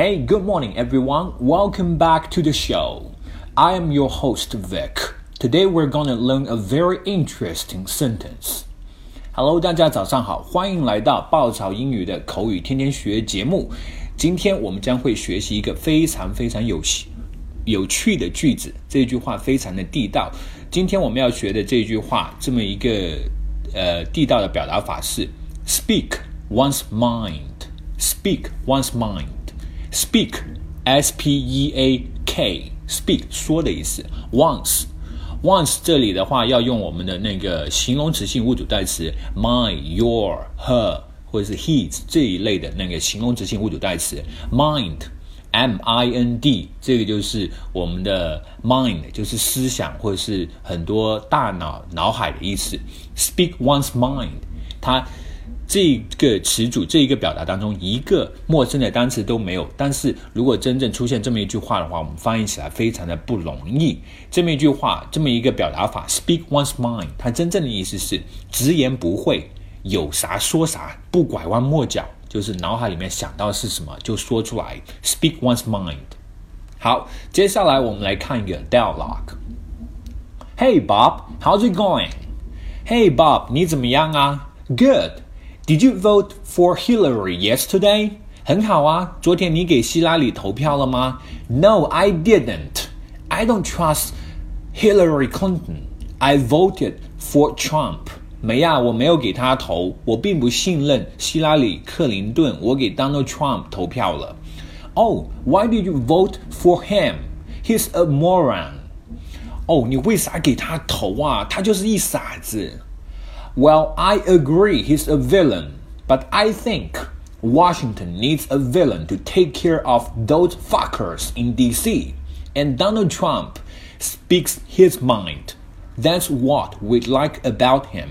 Hey, good morning, everyone. Welcome back to the show. I am your host, Vic. Today we're gonna learn a very interesting sentence. Hello，大家早上好，欢迎来到爆炒英语的口语天天学节目。今天我们将会学习一个非常非常有有趣的句子，这句话非常的地道。今天我们要学的这句话，这么一个呃地道的表达法是 speak one's mind。speak one's mind。 Speak s p e a k speak 说的意思。once once 这里的话要用我们的那个形容词性物主代词 mine、your、her 或者是 his 这一类的那个形容词性物主代词 mind。M I N D，这个就是我们的 mind，就是思想或者是很多大脑脑海的意思。Speak one's mind，它这个词组这一个表达当中一个陌生的单词都没有。但是如果真正出现这么一句话的话，我们翻译起来非常的不容易。这么一句话，这么一个表达法，Speak one's mind，它真正的意思是直言不讳，有啥说啥，不拐弯抹角。就是脑海里面想到是什么就说出来，speak one's mind。好，接下来我们来看一个 dialogue。Hey Bob, how's it going? Hey Bob，你怎么样啊？Good. Did you vote for Hillary yesterday? 很好啊，昨天你给希拉里投票了吗？No, I didn't. I don't trust Hillary Clinton. I voted for Trump. 没呀，我没有给他投，我并不信任希拉里·克林顿，我给 Donald Trump 投票了。Oh, why did you vote for him? He's a moron. 哦，你为啥给他投啊？他就是一傻子。 Well, I agree he's a villain, but I think Washington needs a villain to take care of those fuckers in D.C. And Donald Trump speaks his mind. That's what we like about him.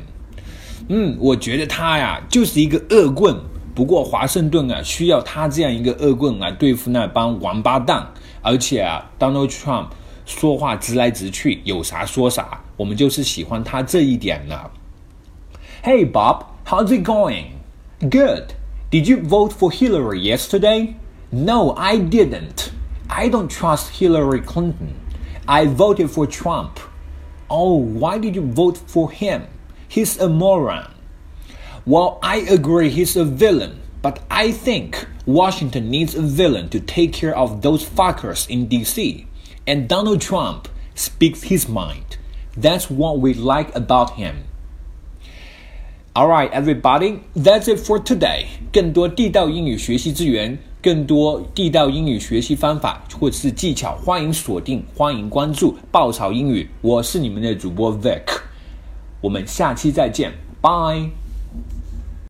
嗯，我觉得他呀就是一个恶棍。不过华盛顿啊需要他这样一个恶棍来对付那帮王八蛋。而且啊，Donald Trump 说话直来直去，有啥说啥。我们就是喜欢他这一点了。 Hey Bob, how's it going? Good. Did you vote for Hillary yesterday? No, I didn't. I don't trust Hillary Clinton. I voted for Trump. Oh, why did you vote for him? he's a moron. Well, I agree he's a villain, but I think Washington needs a villain to take care of those fuckers in DC. And Donald Trump speaks his mind. That's what we like about him. All right, everybody, that's it for today. 更多地道英语学习资源，更多地道英语学习方法或者是技巧，欢迎锁定，欢迎关注爆炒英语。我是你们的主播 Vic。我们下期再见，拜。